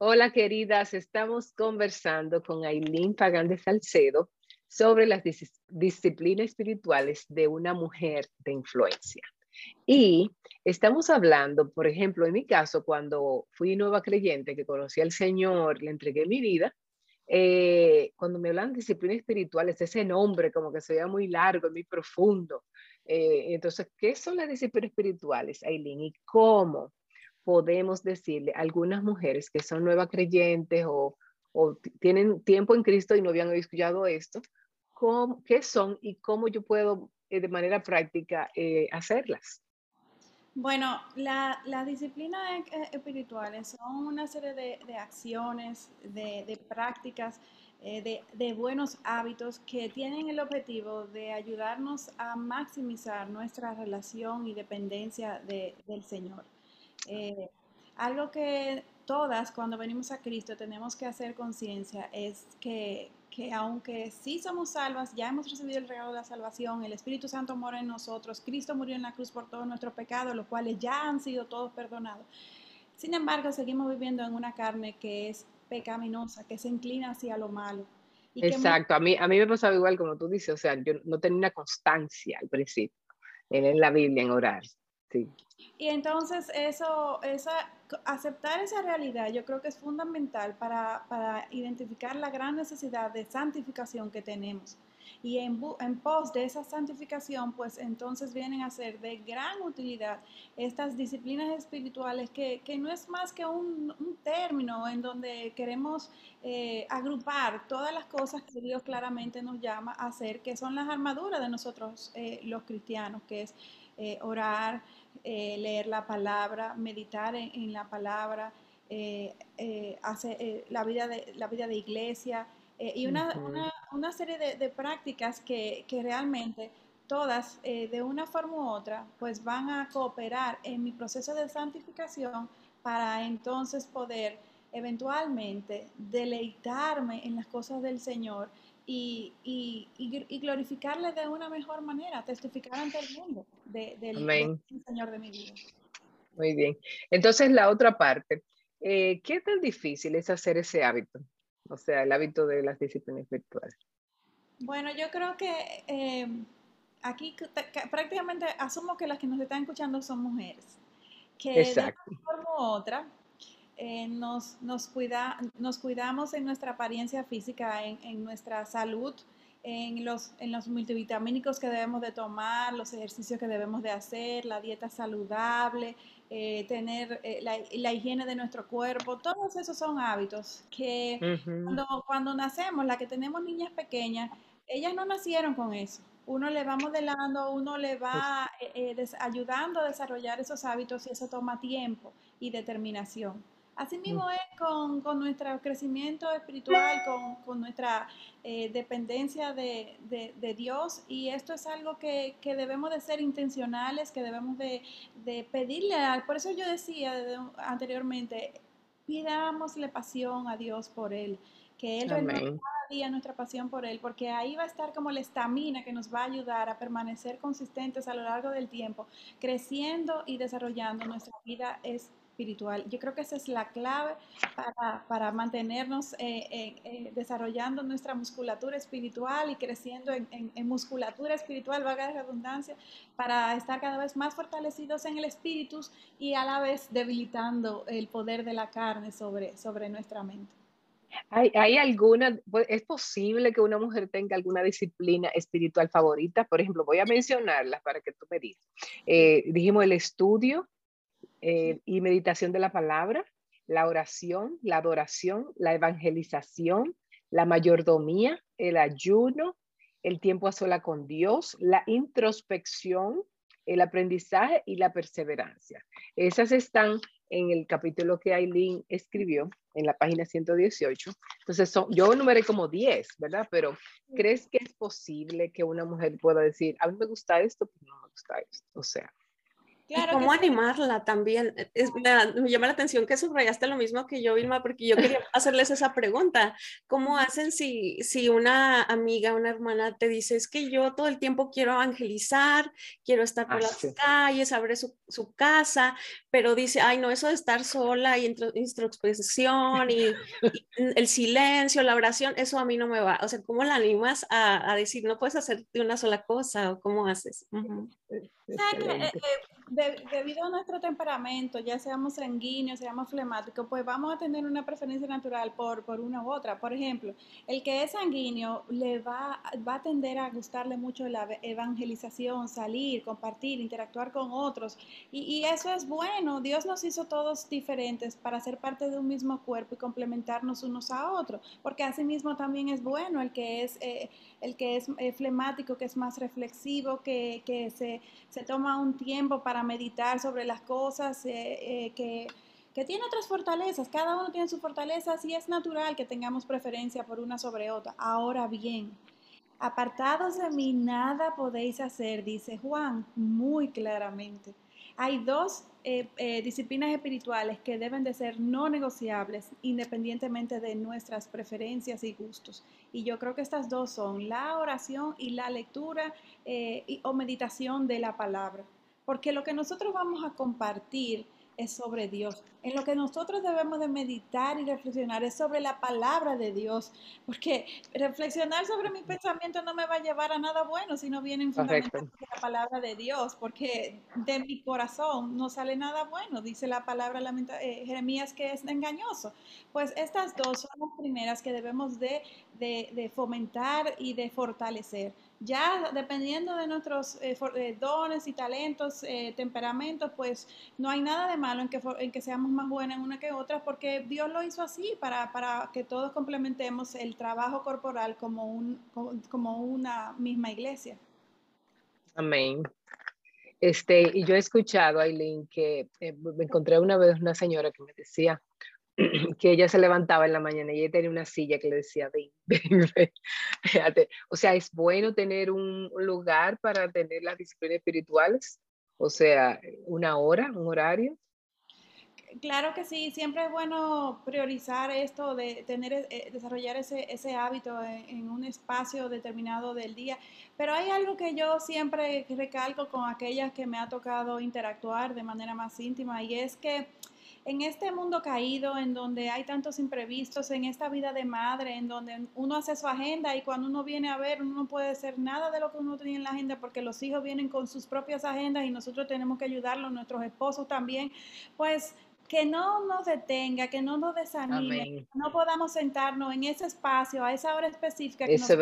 Hola queridas, estamos conversando con Aileen Pagán de Salcedo sobre las disciplinas espirituales de una mujer de influencia. Y estamos hablando, por ejemplo, en mi caso, cuando fui nueva creyente, que conocí al Señor, le entregué mi vida, eh, cuando me hablan de disciplinas espirituales, ese nombre como que se veía muy largo, muy profundo. Eh, entonces, ¿qué son las disciplinas espirituales, Aileen? ¿Y cómo podemos decirle a algunas mujeres que son nuevas creyentes o, o tienen tiempo en Cristo y no habían escuchado esto, cómo, qué son y cómo yo puedo eh, de manera práctica eh, hacerlas? Bueno, las disciplinas e, espirituales son una serie de, acciones, de, prácticas, eh, de, buenos hábitos que tienen el objetivo de ayudarnos a maximizar nuestra relación y dependencia del Señor. Algo que todas cuando venimos a Cristo tenemos que hacer conciencia es que que aunque sí somos salvas, ya hemos recibido el regalo de la salvación, el Espíritu Santo mora en nosotros, Cristo murió en la cruz por todos nuestros pecados, los cuales ya han sido todos perdonados. Sin embargo, seguimos viviendo en una carne que es pecaminosa, que se inclina hacia lo malo. Exacto, a mí, a mí me pasaba igual como tú dices, o sea, yo no tenía una constancia al principio en la Biblia, en orar. Sí. Y entonces eso, esa, aceptar esa realidad yo creo que es fundamental para, para identificar la gran necesidad de santificación que tenemos. Y en, en, pos de esa santificación, pues entonces vienen a ser de gran utilidad estas disciplinas espirituales que, que no es más que un, un término en donde queremos eh, agrupar todas las cosas que Dios claramente nos llama a hacer, que son las armaduras de nosotros eh, los cristianos, que es eh, orar, eh, leer la palabra, meditar en, la palabra, eh, hacer la, vida de, la vida de iglesia y una, una, serie de, prácticas que, que, realmente todas, de una forma u otra, pues van a cooperar en mi proceso de santificación para entonces poder eventualmente deleitarme en las cosas del Señor y, y, glorificarle de una mejor manera, testificar ante el mundo del, Señor de mi vida. Muy bien. Entonces, la otra parte, eh, ¿qué tan difícil es hacer ese hábito? O sea, el hábito de las disciplinas virtuales. Bueno, yo creo que eh, aquí prácticamente asumo que las que nos están escuchando son mujeres. Que Exacto. de una forma u otra eh, nos, nos, cuida, nos cuidamos en nuestra apariencia física, en, en, nuestra salud, en los, en los multivitamínicos que debemos de tomar, los ejercicios que debemos de hacer, la dieta saludable, eh, tener eh, la, la, higiene de nuestro cuerpo, todos esos son hábitos que cuando, cuando nacemos, la que tenemos niñas pequeñas, ellas no nacieron con eso. Uno le va modelando, uno le va ayudando a desarrollar esos hábitos y eso toma tiempo y determinación. Asimismo mm. es con, con, nuestro crecimiento espiritual, con, con nuestra eh, dependencia de, de, Dios. Y esto es algo que, que, debemos de ser intencionales, que debemos de, de pedirle, a, por eso yo decía anteriormente, pidámosle pasión a Dios por Él, que Él renueve cada día nuestra pasión por Él, porque ahí va a estar como la estamina que nos va a ayudar a permanecer consistentes a lo largo del tiempo, creciendo y desarrollando nuestra vida. Es espiritual. Yo creo que esa es la clave para, para mantenernos eh, eh, desarrollando nuestra musculatura espiritual y creciendo en, en, musculatura espiritual, valga la redundancia, para estar cada vez más fortalecidos en el espíritu y a la vez debilitando el poder de la carne sobre, sobre nuestra mente. ¿Hay, ¿Hay, alguna, pues, es posible que una mujer tenga alguna disciplina espiritual favorita? Por ejemplo, voy a mencionarlas para que tú me digas. Eh, dijimos el estudio, eh, y meditación de la palabra, la oración, la adoración, la evangelización, la mayordomía, el ayuno, el tiempo a sola con Dios, la introspección, el aprendizaje y la perseverancia. Esas están en el capítulo que Aileen escribió en la página 118. Entonces, son, yo numeré como 10, ¿verdad? Pero ¿crees que es posible que una mujer pueda decir, a mí me gusta esto, pero no me gusta esto? O sea, y cómo animarla también. me, llama la atención que subrayaste lo mismo que yo, Vilma, porque yo quería hacerles esa pregunta. ¿Cómo hacen si, si una amiga, una hermana te dice, es que yo todo el tiempo quiero evangelizar, quiero estar por las calles, abre su, su, casa, pero dice, ay, no, eso de estar sola y introspección y, el silencio, la oración, eso a mí no me va. O sea, ¿cómo la animas a, a decir, no puedes hacer de una sola cosa o cómo haces? Debido a nuestro temperamento, ya seamos sanguíneos, seamos flemáticos, pues vamos a tener una preferencia natural por, por una u otra. Por ejemplo, el que es sanguíneo le va, va a tender a gustarle mucho la evangelización, salir, compartir, interactuar con otros. Y, y, eso es bueno. Dios nos hizo todos diferentes para ser parte de un mismo cuerpo y complementarnos unos a otros. Porque asimismo también es bueno el que es, eh, el que es eh, flemático, que es más reflexivo, que, que se, se toma un tiempo para meditar sobre las cosas, eh, eh, que, que, tiene otras fortalezas, cada uno tiene sus fortalezas y es natural que tengamos preferencia por una sobre otra. Ahora bien, apartados de mí nada podéis hacer, dice Juan muy claramente. Hay dos eh, disciplinas espirituales que deben de ser no negociables independientemente de nuestras preferencias y gustos. Y yo creo que estas dos son la oración y la lectura o meditación de la palabra porque lo que nosotros vamos a compartir es sobre Dios. En lo que nosotros debemos de meditar y reflexionar es sobre la palabra de Dios, porque reflexionar sobre mi pensamiento no me va a llevar a nada bueno si no vienen fundamentos de la palabra de Dios, porque de mi corazón no sale nada bueno, dice la palabra eh, Jeremías que es engañoso. Pues estas dos son las primeras que debemos de, de fomentar y de fortalecer ya dependiendo de nuestros eh, eh, dones y talentos, eh, temperamentos, pues no hay nada de malo en que, en que seamos más buenas una que otra, porque Dios lo hizo así para, para que todos complementemos el trabajo corporal como, un, como una misma iglesia. Amén. Este, y yo he escuchado, Aileen, que me encontré una vez una señora que me decía, que ella se levantaba en la mañana y ella tenía una silla que le decía, ven, ven, ven. O sea, es bueno tener un lugar para tener las disciplinas espirituales, o sea, una hora, un horario. Claro que sí, siempre es bueno priorizar esto de tener, eh, desarrollar ese, ese hábito en, en, un espacio determinado del día. Pero hay algo que yo siempre recalco con aquellas que me ha tocado interactuar de manera más íntima y es que en este mundo caído, en donde hay tantos imprevistos, en esta vida de madre, en donde uno hace su agenda y cuando uno viene a ver, uno no puede hacer nada de lo que uno tenía en la agenda porque los hijos vienen con sus propias agendas y nosotros tenemos que ayudarlos, nuestros esposos también, pues que no nos detenga, que no nos desanime, no podamos sentarnos en ese espacio, a esa hora específica. Que Eso es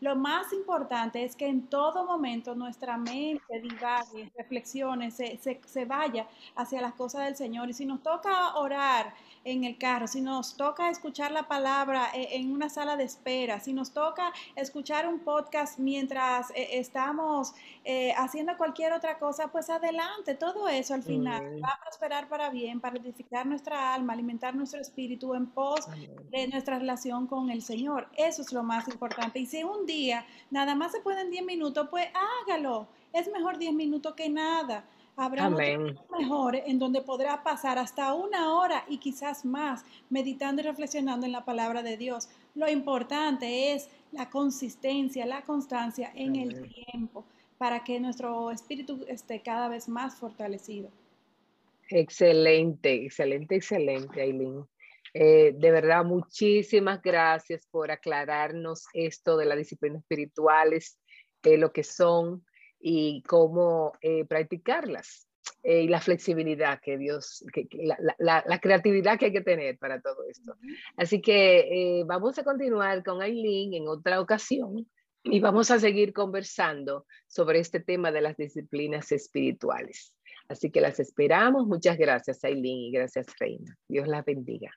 Lo más importante es que en todo momento nuestra mente divague, reflexiones, se, se, se vaya hacia las cosas del Señor. Y si nos toca orar, en el carro, si nos toca escuchar la palabra eh, en una sala de espera, si nos toca escuchar un podcast mientras eh, estamos eh, haciendo cualquier otra cosa, pues adelante, todo eso al final va a prosperar para bien, para edificar nuestra alma, alimentar nuestro espíritu en pos de nuestra relación con el Señor. Eso es lo más importante. Y si un día nada más se pueden 10 minutos, pues hágalo. Es mejor 10 minutos que nada. Habrá mejores en donde podrá pasar hasta una hora y quizás más meditando y reflexionando en la palabra de Dios. Lo importante es la consistencia, la constancia en el tiempo para que nuestro espíritu esté cada vez más fortalecido. Excelente, excelente, excelente, Aileen. Eh, de verdad, muchísimas gracias por aclararnos esto de las disciplinas espirituales, de lo que son, y cómo eh, practicarlas. Eh, y la flexibilidad que Dios, que, la, la, creatividad que hay que tener para todo esto. Así que eh, vamos a continuar con Aileen en otra ocasión y vamos a seguir conversando sobre este tema de las disciplinas espirituales. Así que las esperamos. Muchas gracias, Aileen, y gracias, Reina. Dios las bendiga.